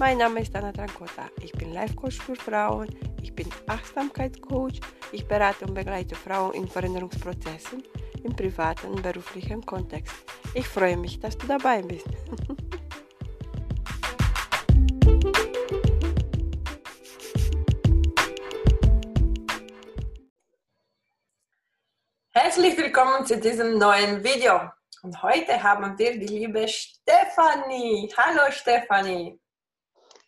Mein Name ist Anna Trancota. Ich bin Life Coach für Frauen ich bin Achtsamkeitscoach. Ich berate und begleite Frauen in Veränderungsprozessen im privaten und beruflichen Kontext. Ich freue mich, dass du dabei bist. Herzlich willkommen zu diesem neuen Video. Und heute haben wir die liebe Stefanie. Hallo Stefanie.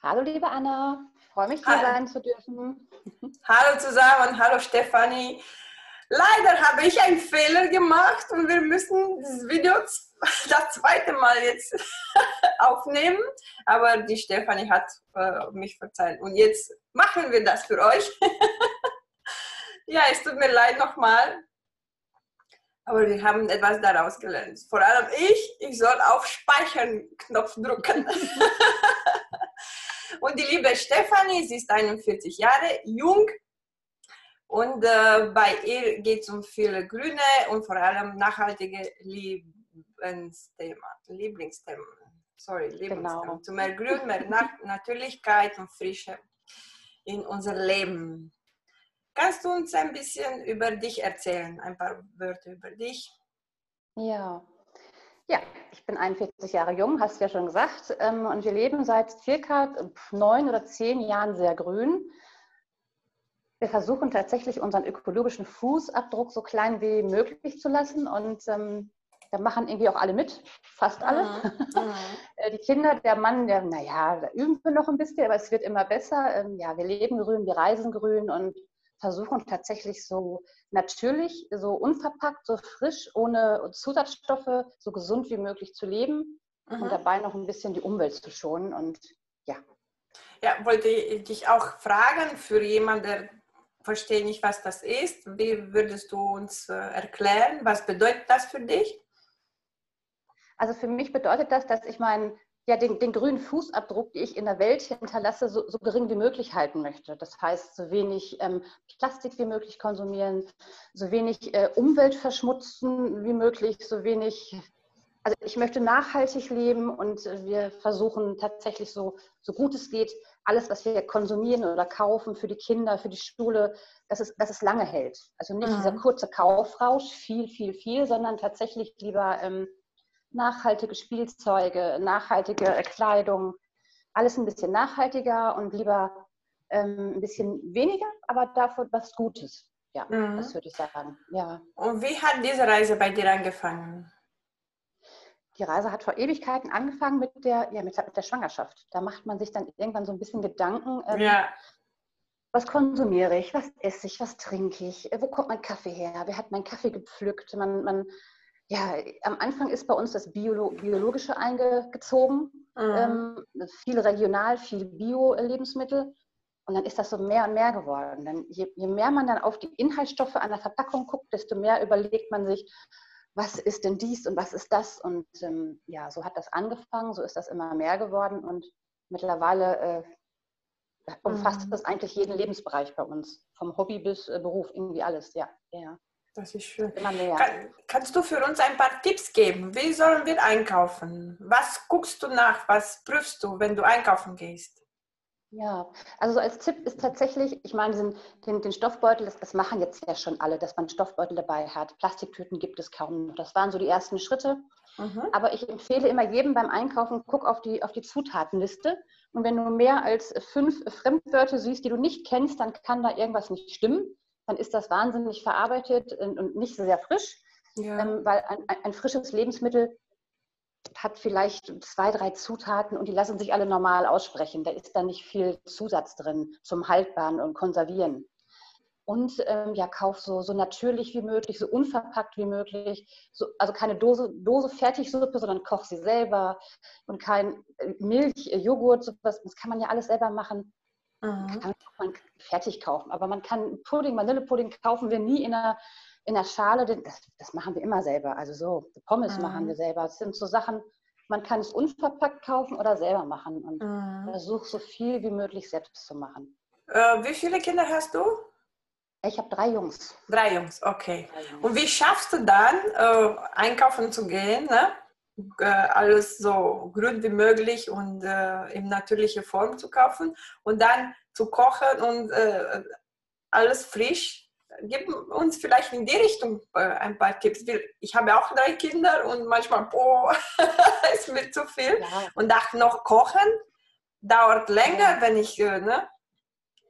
Hallo liebe Anna freue mich, hier sein zu dürfen. Hallo zusammen, hallo Stefanie. Leider habe ich einen Fehler gemacht und wir müssen dieses Video das zweite Mal jetzt aufnehmen. Aber die Stefanie hat äh, mich verzeiht. Und jetzt machen wir das für euch. ja, es tut mir leid nochmal. Aber wir haben etwas daraus gelernt. Vor allem ich, ich soll auf Speichern-Knopf drücken. Und die liebe Stefanie, sie ist 41 Jahre jung und äh, bei ihr geht es um viele grüne und vor allem nachhaltige Lieblingsthemen. Lieblingsthemen. Sorry, Lieblingsthemen. Genau. Zu mehr Grün, mehr Natürlichkeit und Frische in unser Leben. Kannst du uns ein bisschen über dich erzählen, ein paar Wörter über dich? Ja, ja, ich bin 41 Jahre jung, hast du ja schon gesagt. Ähm, und wir leben seit circa neun oder zehn Jahren sehr grün. Wir versuchen tatsächlich unseren ökologischen Fußabdruck so klein wie möglich zu lassen. Und ähm, da machen irgendwie auch alle mit, fast alle. Mhm. Äh, die Kinder, der Mann, der, naja, da üben wir noch ein bisschen, aber es wird immer besser. Ähm, ja, wir leben grün, wir reisen grün und versuchen tatsächlich so natürlich, so unverpackt, so frisch, ohne Zusatzstoffe, so gesund wie möglich zu leben mhm. und dabei noch ein bisschen die Umwelt zu schonen. Und ja. Ja, wollte ich dich auch fragen, für jemanden, der versteht nicht, was das ist, wie würdest du uns äh, erklären, was bedeutet das für dich? Also für mich bedeutet das, dass ich meinen ja, den, den, grünen Fußabdruck, den ich in der Welt hinterlasse, so, so gering wie möglich halten möchte. Das heißt, so wenig ähm, Plastik wie möglich konsumieren, so wenig äh, Umwelt verschmutzen wie möglich, so wenig. Also ich möchte nachhaltig leben und wir versuchen tatsächlich so, so gut es geht, alles, was wir konsumieren oder kaufen für die Kinder, für die Schule, dass es, dass es lange hält. Also nicht mhm. dieser kurze Kaufrausch, viel, viel, viel, sondern tatsächlich lieber ähm, nachhaltige Spielzeuge, nachhaltige Kleidung, alles ein bisschen nachhaltiger und lieber ähm, ein bisschen weniger, aber dafür was Gutes. Ja, mhm. das würde ich sagen. Ja. Und wie hat diese Reise bei dir angefangen? Die Reise hat vor Ewigkeiten angefangen mit der, ja, mit, mit der Schwangerschaft. Da macht man sich dann irgendwann so ein bisschen Gedanken. Ähm, ja. Was konsumiere ich? Was esse ich? Was trinke ich? Wo kommt mein Kaffee her? Wer hat meinen Kaffee gepflückt? Man, man ja, am Anfang ist bei uns das Biolo Biologische eingezogen. Mhm. Ähm, viel regional, viel Bio-Lebensmittel. Und dann ist das so mehr und mehr geworden. Dann, je, je, mehr man dann auf die Inhaltsstoffe an der Verpackung guckt, desto mehr überlegt man sich, was ist denn dies und was ist das? Und ähm, ja, so hat das angefangen, so ist das immer mehr geworden. Und mittlerweile äh, umfasst mhm. das eigentlich jeden Lebensbereich bei uns. Vom Hobby bis äh, Beruf, irgendwie alles, ja. ja. Das ist schön. Kann, kannst du für uns ein paar Tipps geben? Wie sollen wir einkaufen? Was guckst du nach? Was prüfst du, wenn du einkaufen gehst? Ja, also so als Tipp ist tatsächlich, ich meine, den, den, den Stoffbeutel, das, das, machen jetzt ja schon alle, dass man Stoffbeutel dabei hat. Plastiktüten gibt es kaum noch. Das waren so die ersten Schritte. Mhm. Aber ich empfehle immer jedem beim Einkaufen, guck auf die, auf die Zutatenliste. Und wenn du mehr als fünf Fremdwörter siehst, die du nicht kennst, dann kann da irgendwas nicht stimmen dann ist das wahnsinnig verarbeitet und nicht sehr frisch, ja. ähm, weil ein, ein, frisches Lebensmittel hat vielleicht zwei, drei Zutaten und die lassen sich alle normal aussprechen. Da ist dann nicht viel Zusatz drin zum Haltbaren und Konservieren. Und ähm, ja, kauf so, so natürlich wie möglich, so unverpackt wie möglich. So, also keine Dose, Dose Fertigsuppe, sondern koch sie selber. Und kein äh, Milch, äh, Joghurt, sowas, das kann man ja alles selber machen. Mhm. Kann man fertig kaufen. Aber man kann Pudding, Vanillepudding kaufen wir nie in einer, in der Schale, das, das machen wir immer selber. Also so, Pommes mhm. machen wir selber. Das sind so Sachen, man kann es unverpackt kaufen oder selber machen. Und mhm. versuche so viel wie möglich selbst zu machen. Äh, wie viele Kinder hast du? Ich habe drei Jungs. Drei Jungs, okay. Drei Jungs. Und wie schaffst du dann, äh, einkaufen zu gehen? Ne? Äh, alles so grün wie möglich und äh, in natürlicher Form zu kaufen und dann zu kochen und äh, alles frisch. Gib uns vielleicht in die Richtung äh, ein paar Tipps. Ich habe auch drei Kinder und manchmal, boah, ist mir zu viel. Ja. Und auch noch kochen dauert länger, ja. wenn ich äh, ne,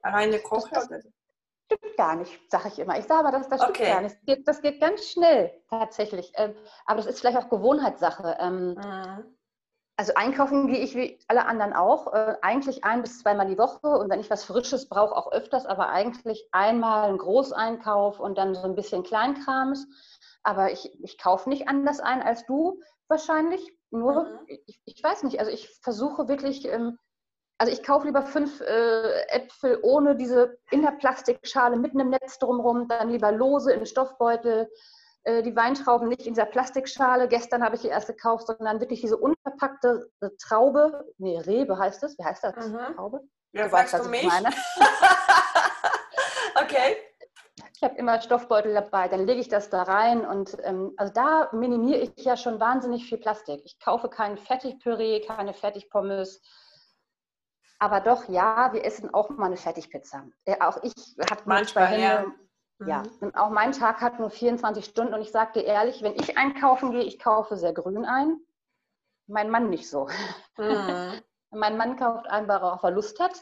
alleine koche. Das, das, stimmt gar nicht, sage ich immer. Ich sage aber, das, das stimmt okay. gar nicht. Das geht, das geht, ganz schnell tatsächlich. Ähm, aber das ist vielleicht auch Gewohnheitssache. Ähm, mhm. Also einkaufen gehe ich wie alle anderen auch. Äh, eigentlich ein bis zweimal die Woche und wenn ich was Frisches brauche, auch öfters, aber eigentlich einmal ein Großeinkauf und dann so ein bisschen Kleinkrams. Aber ich, ich kaufe nicht anders ein als du wahrscheinlich. Nur, mhm. ich, ich, weiß nicht, also ich versuche wirklich ähm, also ich kaufe lieber fünf äh, Äpfel ohne diese in der Plastikschale mit einem Netz drumherum, dann lieber lose in Stoffbeutel. Äh, die Weintrauben nicht in dieser Plastikschale. Gestern habe ich die erste gekauft, sondern wirklich diese unverpackte äh, Traube. Nee, Rebe heißt es. Wie heißt das? Mhm. Traube? Ja, du weißt, was du mich? meine. okay. Ich habe immer Stoffbeutel dabei, dann lege ich das da rein und ähm, also da minimiere ich ja schon wahnsinnig viel Plastik. Ich kaufe kein Fertigpüree, keine Fertigpommes, aber doch, ja, wir essen auch mal eine Fertigpizza. Äh, auch ich habe manchmal Hände, ja. Ja, mhm. und auch mein Tag hat nur 24 Stunden und ich sage dir ehrlich, wenn ich einkaufen gehe, ich kaufe sehr grün ein. Mein Mann nicht so. Mhm. mein Mann kauft ein, weil er Lust hat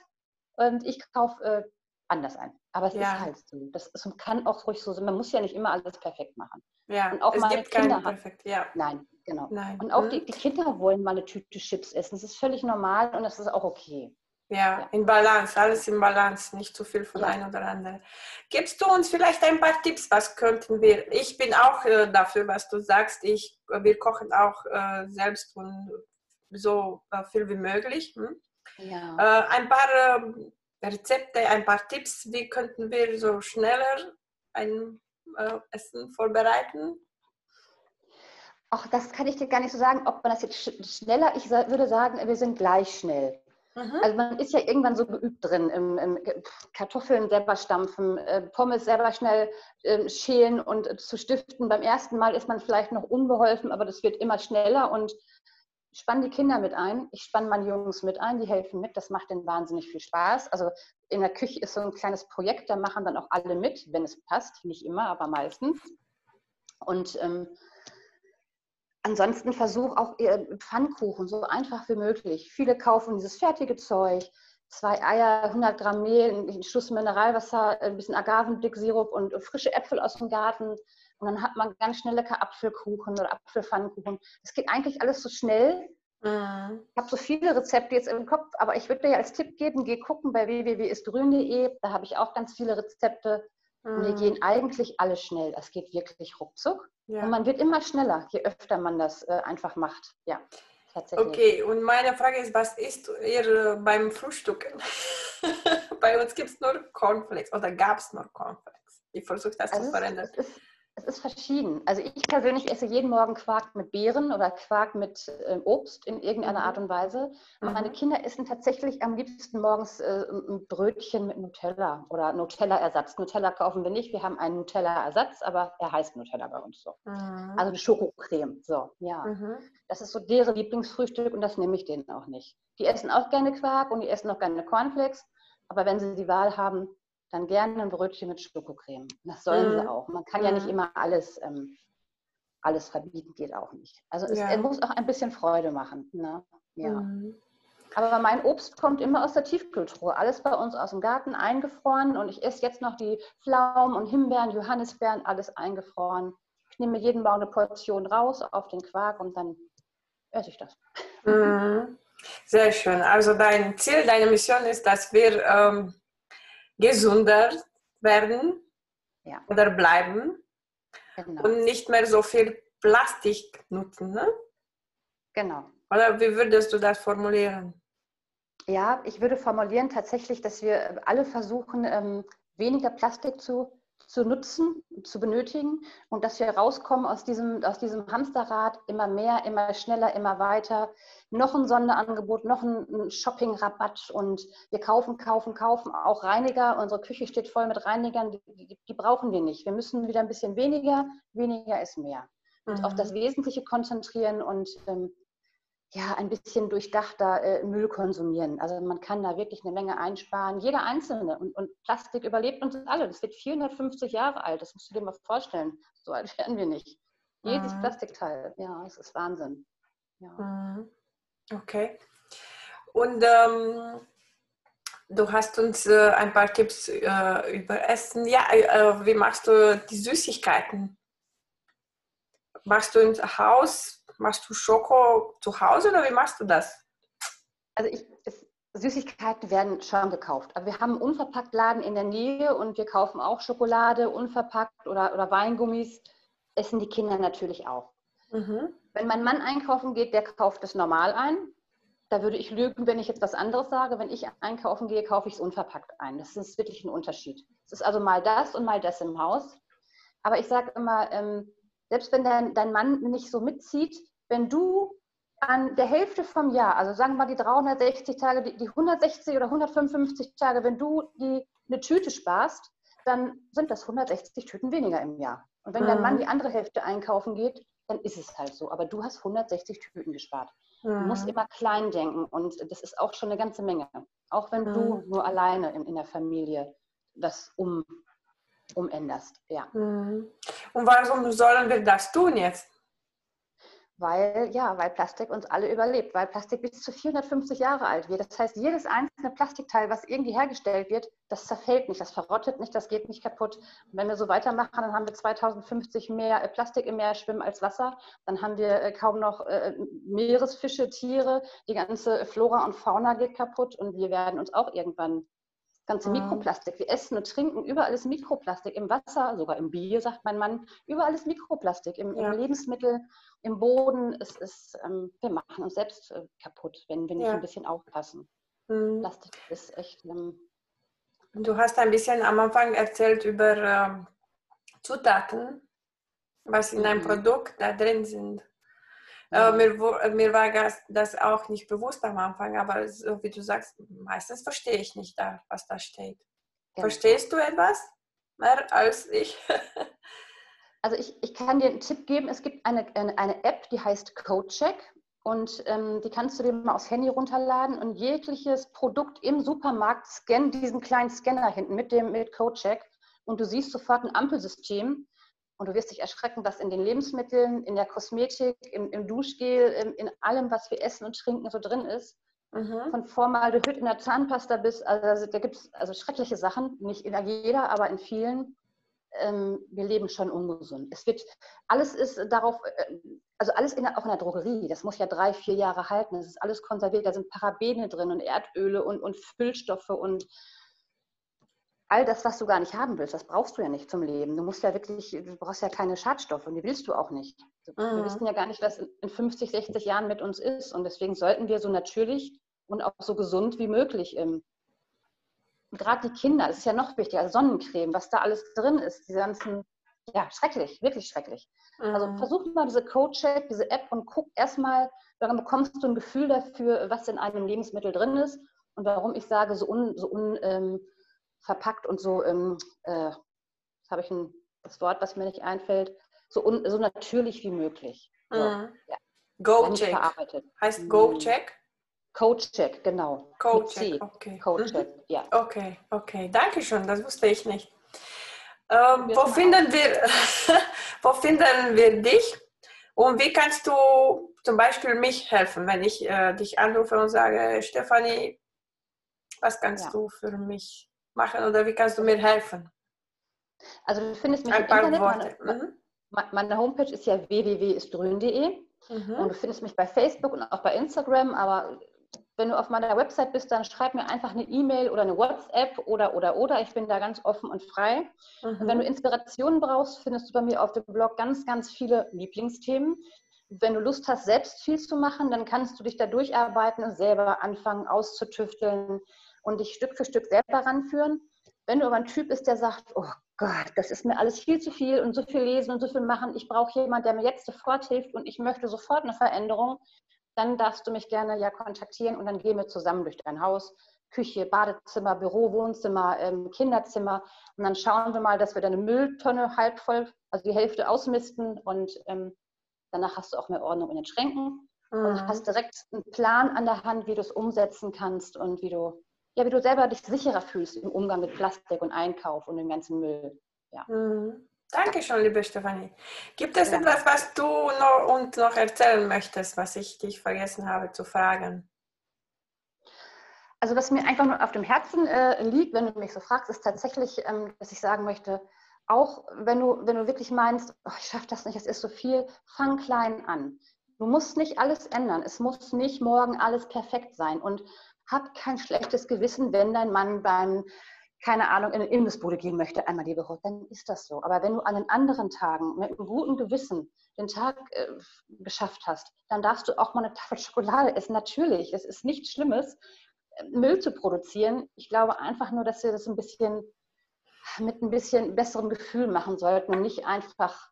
und ich kaufe äh, anders ein. Aber es ja. ist halt so. Das, ist, kann auch ruhig so sein. Man muss ja nicht immer alles perfekt machen. Ja, und auch es gibt Kinder perfekt, ja. Nein, genau. Nein. Und auch mhm. die, die Kinder wollen mal eine Tüte Chips essen. Das ist völlig normal und das ist auch okay. Ja, in Balance, alles in Balance, nicht zu viel von ja. einem oder anderen. Gibst du uns vielleicht ein paar Tipps, was könnten wir? Ich bin auch äh, dafür, was du sagst. Ich, wir kochen auch äh, selbst und so äh, viel wie möglich. Hm? Ja. Äh, ein paar ähm, Rezepte, ein paar Tipps, wie könnten wir so schneller ein äh, Essen vorbereiten? Ach, das kann ich dir gar nicht so sagen, ob man das jetzt schneller, ich würde sagen, wir sind gleich schnell. Mhm. Also man ist ja irgendwann so geübt drin, im, im Kartoffeln selber stampfen, äh, Pommes selber schnell äh, schälen und äh, zu stiften. Beim ersten Mal ist man vielleicht noch unbeholfen, aber das wird immer schneller und spann die Kinder mit ein. Ich spanne meine Jungs mit ein, die helfen mit. Das macht denen wahnsinnig viel Spaß. Also in der Küche ist so ein kleines Projekt, da machen dann auch alle mit, wenn es passt. Nicht immer, aber meistens. Und ähm, ansonsten versuch auch Pfannkuchen so einfach wie möglich. Viele kaufen dieses fertige Zeug, zwei Eier, 100 Gramm Mehl, ein Schuss Mineralwasser, ein bisschen Agavendick-Sirup und frische Äpfel aus dem Garten. Und dann hat man ganz schnell lecker Apfelkuchen oder Apfelpfannkuchen. Es geht eigentlich alles so schnell. Mhm. Ich habe so viele Rezepte jetzt im Kopf, aber ich würde dir als Tipp geben, geh gucken bei www.istgrün.de. Da habe ich auch ganz viele Rezepte. Mhm. Und die gehen eigentlich alle schnell. Es geht wirklich ruckzuck. Ja. Und man wird immer schneller, je öfter man das äh, einfach macht. Ja, tatsächlich. Okay, und meine Frage ist, was isst ihr beim Frühstück? Bei uns gibt es nur Cornflakes oder gab es nur Cornflakes. Ich versuche das also zu verändern. Es ist, es ist verschieden. Also ich persönlich esse jeden Morgen Quark mit Beeren oder Quark mit äh, Obst in irgendeiner mhm. Art und Weise. Und meine mhm. Kinder essen tatsächlich am liebsten morgens äh, ein Brötchen mit Nutella oder Nutella-Ersatz. Nutella kaufen wir nicht, wir haben einen Nutella-Ersatz, aber er heißt Nutella bei uns so. Mhm. Also eine Schokocreme. So, ja. Mhm. Das ist so deren Lieblingsfrühstück und das nehme ich denen auch nicht. Die essen auch gerne Quark und die essen auch gerne Cornflakes. Aber wenn sie die Wahl haben, dann gerne ein Brötchen mit Schokocreme. Das sollen mhm. sie auch. Man kann ja nicht mhm. immer alles, ähm, alles verbieten, geht auch nicht. Also es, ja. muss auch ein bisschen Freude machen. Ne? Ja. Mhm. Aber mein Obst kommt immer aus der Tiefkühltruhe. Alles bei uns aus dem Garten eingefroren und ich esse jetzt noch die Pflaumen und Himbeeren, Johannisbeeren, alles eingefroren. Ich nehme jeden Morgen eine Portion raus auf den Quark und dann esse ich das. Mhm. Sehr schön. Also dein Ziel, deine Mission ist, dass wir ähm, gesünder werden ja. oder bleiben genau. und nicht mehr so viel Plastik nutzen. Ne? Genau. Oder wie würdest du das formulieren? Ja, ich würde formulieren tatsächlich, dass wir alle versuchen, ähm, weniger Plastik zu, zu nutzen, zu benötigen und dass wir rauskommen aus diesem, aus diesem Hamsterrad immer mehr, immer schneller, immer weiter. Noch ein Sonderangebot, noch ein Shopping-Rabatt und wir kaufen, kaufen, kaufen. Auch Reiniger, unsere Küche steht voll mit Reinigern, die, die, brauchen wir nicht. Wir müssen wieder ein bisschen weniger, weniger ist mehr. Und mhm. auf das Wesentliche konzentrieren und ähm, ja, ein bisschen durchdachter äh, Müll konsumieren. Also man kann da wirklich eine Menge einsparen. Jeder Einzelne. Und, und, Plastik überlebt uns alle. Das wird 450 Jahre alt. Das musst du dir mal vorstellen. So alt werden wir nicht. Jedes mhm. Plastikteil. Ja, das ist Wahnsinn. Ja. Mhm. Okay. Und ähm, du hast uns äh, ein paar Tipps äh, über Essen. Ja, äh, wie machst du die Süßigkeiten? Machst du ins Haus? Machst du Schoko zu Hause oder wie machst du das? Also ich, es, Süßigkeiten werden schon gekauft. Aber wir haben einen Unverpacktladen in der Nähe und wir kaufen auch Schokolade unverpackt oder, oder Weingummis. Essen die Kinder natürlich auch. Mhm. Wenn mein Mann einkaufen geht, der kauft es normal ein. Da würde ich lügen, wenn ich jetzt was anderes sage. Wenn ich einkaufen gehe, kaufe ich es unverpackt ein. Das ist wirklich ein Unterschied. Es ist also mal das und mal das im Haus. Aber ich sage immer, ähm, selbst wenn dein, dein Mann nicht so mitzieht, wenn du an der Hälfte vom Jahr, also sagen wir mal die 360 Tage, die, die 160 oder 155 Tage, wenn du die eine Tüte sparst, dann sind das 160 Tüten weniger im Jahr. Und wenn mhm. dein Mann die andere Hälfte einkaufen geht, dann ist es halt so. Aber du hast 160 Tüten gespart. Mhm. Du musst mhm. immer klein denken und das ist auch schon eine ganze Menge. Auch wenn mhm. du nur alleine in, in der Familie das um, umänderst. Ja. Mhm. Und warum sollen wir das tun jetzt? Weil ja, weil Plastik uns alle überlebt, weil Plastik bis zu 450 Jahre alt wird. Das heißt, jedes einzelne Plastikteil, was irgendwie hergestellt wird, das zerfällt nicht, das verrottet nicht, das geht nicht kaputt. Und wenn wir so weitermachen, dann haben wir 2050 mehr Plastik im Meer schwimmen als Wasser. Dann haben wir äh, kaum noch äh, Meeresfische, Tiere, die ganze Flora und Fauna geht kaputt und wir werden uns auch irgendwann ganze mhm. Mikroplastik. Wir essen und trinken, überall ist Mikroplastik. Im Wasser, sogar im Bier, sagt mein Mann, überall ist Mikroplastik. Im, ja. im Lebensmittel, im Boden. Es ist, ähm, wir machen uns selbst äh, kaputt, wenn wir nicht ja. ein bisschen aufpassen. Mhm. Plastik ist echt. Ähm, du hast ein bisschen am Anfang erzählt über ähm, Zutaten, was in einem mhm. Produkt da drin sind. Äh, mir, mir, war das auch nicht bewusst am Anfang, aber so wie du sagst, meistens verstehe ich nicht, da, was da steht. Ja. Verstehst du etwas mehr als ich? also ich, ich kann dir einen Tipp geben. Es gibt eine, eine, eine App, die heißt CodeCheck. Und ähm, die kannst du dir mal aufs Handy runterladen und jegliches Produkt im Supermarkt scannen diesen kleinen Scanner hinten mit dem mit CodeCheck und du siehst sofort ein Ampelsystem und du wirst dich erschrecken, dass in den Lebensmitteln, in der Kosmetik, im, im Duschgel, in, in, allem, was wir essen und trinken, so drin ist. Mhm. Von Formaldehyd in der Zahnpasta bis, also da gibt es also schreckliche Sachen, nicht in jeder, aber in vielen. Ähm, wir leben schon ungesund. Es wird, alles ist darauf, äh, also alles in auch in der Drogerie, das muss ja drei, vier Jahre halten. Das ist alles konserviert, da sind Parabene drin und Erdöle und, und Füllstoffe und all das, was du gar nicht haben willst, das brauchst du ja nicht zum Leben. Du musst ja wirklich, du brauchst ja keine Schadstoffe und die willst du auch nicht. Mhm. Wir wissen ja gar nicht, was in 50, 60 Jahren mit uns ist. Und deswegen sollten wir so natürlich und auch so gesund wie möglich ähm, gerade die Kinder, das ist ja noch wichtiger, also Sonnencreme, was da alles drin ist, diese ganzen, ja, schrecklich, wirklich schrecklich. Also mhm. Also versuch mal diese Code-Check, diese App und guck erstmal, dann bekommst du ein Gefühl dafür, was in einem Lebensmittel drin ist und warum ich sage, so un, so un ähm, verpackt und so, ähm, äh, habe ich ein, das Wort, was mir nicht einfällt, so, un, so natürlich wie möglich. So, mhm. ja. Go-Check. Heißt Go-Check? Code-Check, genau. Code-Check, okay. Code-Check, mhm. ja. Okay, okay. Dankeschön, das wusste ich nicht. Ähm, wo, finden wir, wo finden wir dich? Und wie kannst du zum Beispiel mich helfen, wenn ich äh, dich anrufe und sage, Stefanie, was kannst ja. du für mich machen oder wie kannst du mir helfen? Also du findest mich Ein im Internet. Worte. Meine, mhm. meine Homepage ist ja www.istgrün.de mhm. und du findest mich bei Facebook und auch bei Instagram, aber wenn du auf meiner Website bist, dann schreib mir einfach eine E-Mail oder eine WhatsApp oder oder oder. Ich bin da ganz offen und frei. Mhm. Und wenn du Inspirationen brauchst, findest du bei mir auf dem Blog ganz, ganz viele Lieblingsthemen. Wenn du Lust hast, selbst viel zu machen, dann kannst du dich da durcharbeiten und selber anfangen auszutüfteln und dich Stück für Stück selber ranführen. Wenn du aber ein Typ bist, der sagt, oh Gott, das ist mir alles viel zu viel und so viel lesen und so viel machen. Ich brauche jemanden, der mir jetzt sofort hilft und ich möchte sofort eine Veränderung. Dann darfst du mich gerne ja kontaktieren und dann gehen wir zusammen durch dein Haus. Küche, Badezimmer, Büro, Wohnzimmer, ähm, Kinderzimmer. Und dann schauen wir mal, dass wir deine Mülltonne halb voll, also die Hälfte ausmisten und ähm, danach hast du auch mehr Ordnung in den Schränken mhm. und hast direkt einen Plan an der Hand, wie du es umsetzen kannst und wie du, ja, wie du selber dich sicherer fühlst im Umgang mit Plastik und Einkauf und dem ganzen Müll. Ja. Mhm. Dankeschön, liebe Stefanie. Gibt es ja. etwas, was du noch, uns noch erzählen möchtest, was ich dich vergessen habe zu fragen? Also was mir einfach nur auf dem Herzen äh, liegt, wenn du mich so fragst, ist tatsächlich, ähm, dass ich sagen möchte, auch wenn du, wenn du wirklich meinst, oh, ich schaffe das nicht, es ist so viel, fang klein an. Du musst nicht alles ändern. Es muss nicht morgen alles perfekt sein. Und hab kein schlechtes Gewissen, wenn dein Mann beim, keine Ahnung, in eine Imbissbude gehen möchte, einmal die Woche. Dann ist das so. Aber wenn du an den anderen Tagen mit einem guten Gewissen den Tag äh, geschafft hast, dann darfst du auch mal eine Tafel Schokolade essen. Natürlich, es ist nichts Schlimmes. Müll zu produzieren. Ich glaube einfach nur, dass wir das ein bisschen mit ein bisschen besserem Gefühl machen sollten und nicht einfach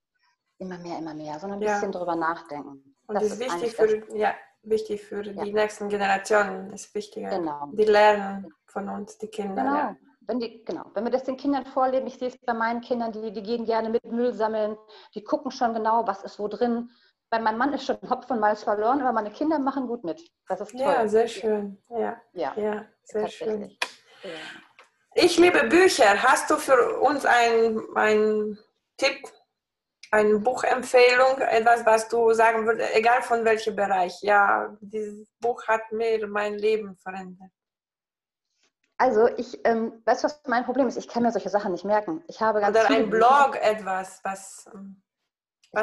immer mehr, immer mehr, sondern ein ja. bisschen drüber nachdenken. Und das, ist wichtig für, ja, wichtig für ja. die nächsten Generationen, ist wichtiger. Genau. Die lernen von uns, die Kinder. Genau. Ja. Wenn, die, genau. Wenn wir das den Kindern vorleben, ich sehe es bei meinen Kindern, die, die gehen gerne mit Müll sammeln, die gucken schon genau, was ist wo drin bei meinem Mann ist schon Hopf und Malz verloren, aber meine Kinder machen gut mit. Das ist toll. Ja, sehr schön. Ja, ja, ja sehr schön. Ich liebe Bücher. Hast du für uns einen Tipp, eine Buchempfehlung, etwas, was du sagen würdest, egal von welchem Bereich? Ja, dieses Buch hat mir mein Leben verändert. Also ich, ähm, weißt du, was mein Problem ist? Ich kann mir solche Sachen nicht merken. Ich habe ganz Oder ein Blog, etwas, was... Ähm,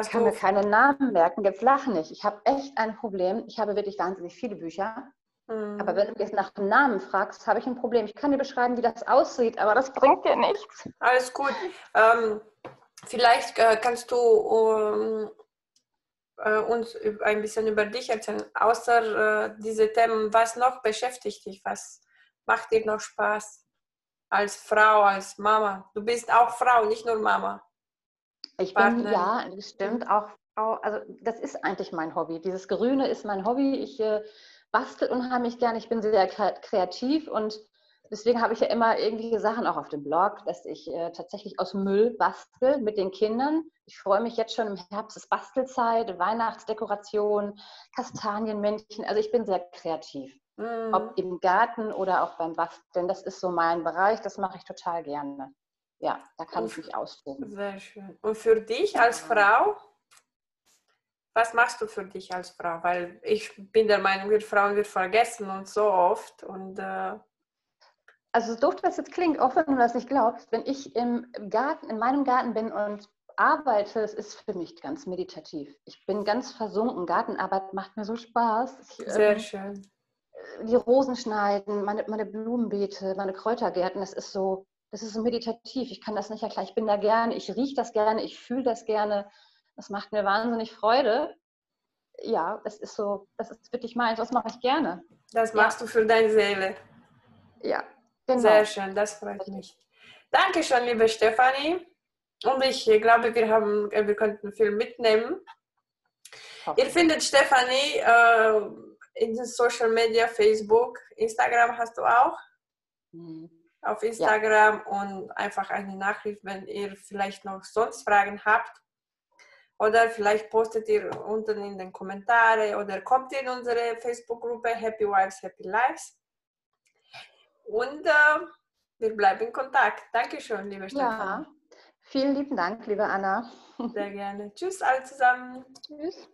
ich kann mir keine Namen merken, jetzt lach nicht. Ich habe echt ein Problem. Ich habe wirklich wahnsinnig viele Bücher. Mhm. Aber wenn du jetzt nach dem Namen fragst, habe ich ein Problem. Ich kann dir beschreiben, wie das aussieht, aber das bringt dir nichts. Alles gut. Ähm, vielleicht äh, kannst du um, äh, uns ein bisschen über dich erzählen. Außer äh, diese Themen, was noch beschäftigt dich? Was macht dir noch Spaß? Als Frau, als Mama. Du bist auch Frau, nicht nur Mama. Ich Partnerin. bin, ja, das stimmt, auch Frau, also das ist eigentlich mein Hobby. Dieses Grüne ist mein Hobby. Ich äh, bastel unheimlich gern. Ich bin sehr kreativ und deswegen habe ich ja immer irgendwelche Sachen auch auf dem Blog, dass ich äh, tatsächlich aus Müll bastel mit den Kindern. Ich freue mich jetzt schon im Herbst, ist Bastelzeit, Weihnachtsdekoration, Kastanienmännchen. Also ich bin sehr kreativ. Mhm. Ob im Garten oder auch beim Basteln. Das ist so mein Bereich. Das mache ich total gerne ja, da kann und, ich mich austoben. Sehr schön. Und für dich als Frau, was machst du für dich als Frau? Weil ich bin der Meinung, wir Frauen wir vergessen uns so oft und äh also so doof das jetzt klingt, auch wenn du das nicht glaubst, wenn ich im Garten, in meinem Garten bin und arbeite, es ist für mich ganz meditativ. Ich bin ganz versunken. Gartenarbeit macht mir so Spaß. Ich, Sehr ähm, schön. Die Rosen schneiden, meine, meine Blumenbeete, meine Kräutergärten, das ist so, das ist so meditativ. Ich kann das nicht erklären. Ich bin da gerne, ich rieche das gerne, ich fühle das gerne. Das macht mir wahnsinnig Freude. Ja, es ist so, das ist wirklich meins. Das mache ich gerne. Das machst ja. du für deine Seele. Ja, genau. Sehr schön, das freut mich. Dankeschön, liebe Stefanie. Und ich glaube, wir, haben, wir könnten viel mitnehmen. Okay. Ihr findet Stefanie äh, in den Social Media, Facebook, Instagram hast du auch. Mhm auf Instagram ja. und einfach eine Nachricht, wenn ihr vielleicht noch sonst Fragen habt. Oder vielleicht postet ihr unten in den Kommentare oder kommt in unsere Facebook-Gruppe Happy Wives, Happy Lives. Und äh, wir bleiben in Kontakt. Dankeschön, liebe Stefan. Ja, vielen lieben Dank, liebe Anna. Sehr gerne. Tschüss alle zusammen. Tschüss.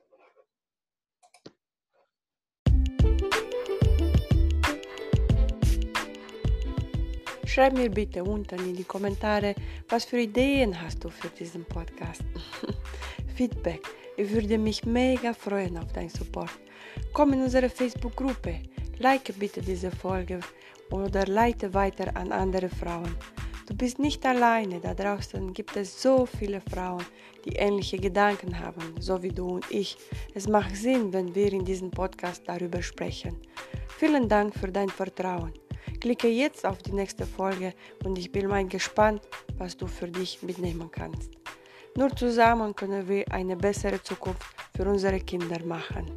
Schreib mir bitte unten in die Kommentare, was für Ideen hast du für diesen Podcast. Feedback. Ich würde mich mega freuen auf deinen Support. Komm in unsere Facebook-Gruppe, like bitte diese Folge oder leite weiter an andere Frauen. Du bist nicht alleine, da draußen gibt es so viele Frauen, die ähnliche Gedanken haben, so wie du und ich. Es macht Sinn, wenn wir in diesem Podcast darüber sprechen. Vielen Dank für dein Vertrauen. Klicke jetzt auf die nächste Folge und ich bin mal gespannt, was du für dich mitnehmen kannst. Nur zusammen können wir eine bessere Zukunft für unsere Kinder machen.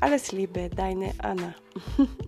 Alles Liebe, deine Anna.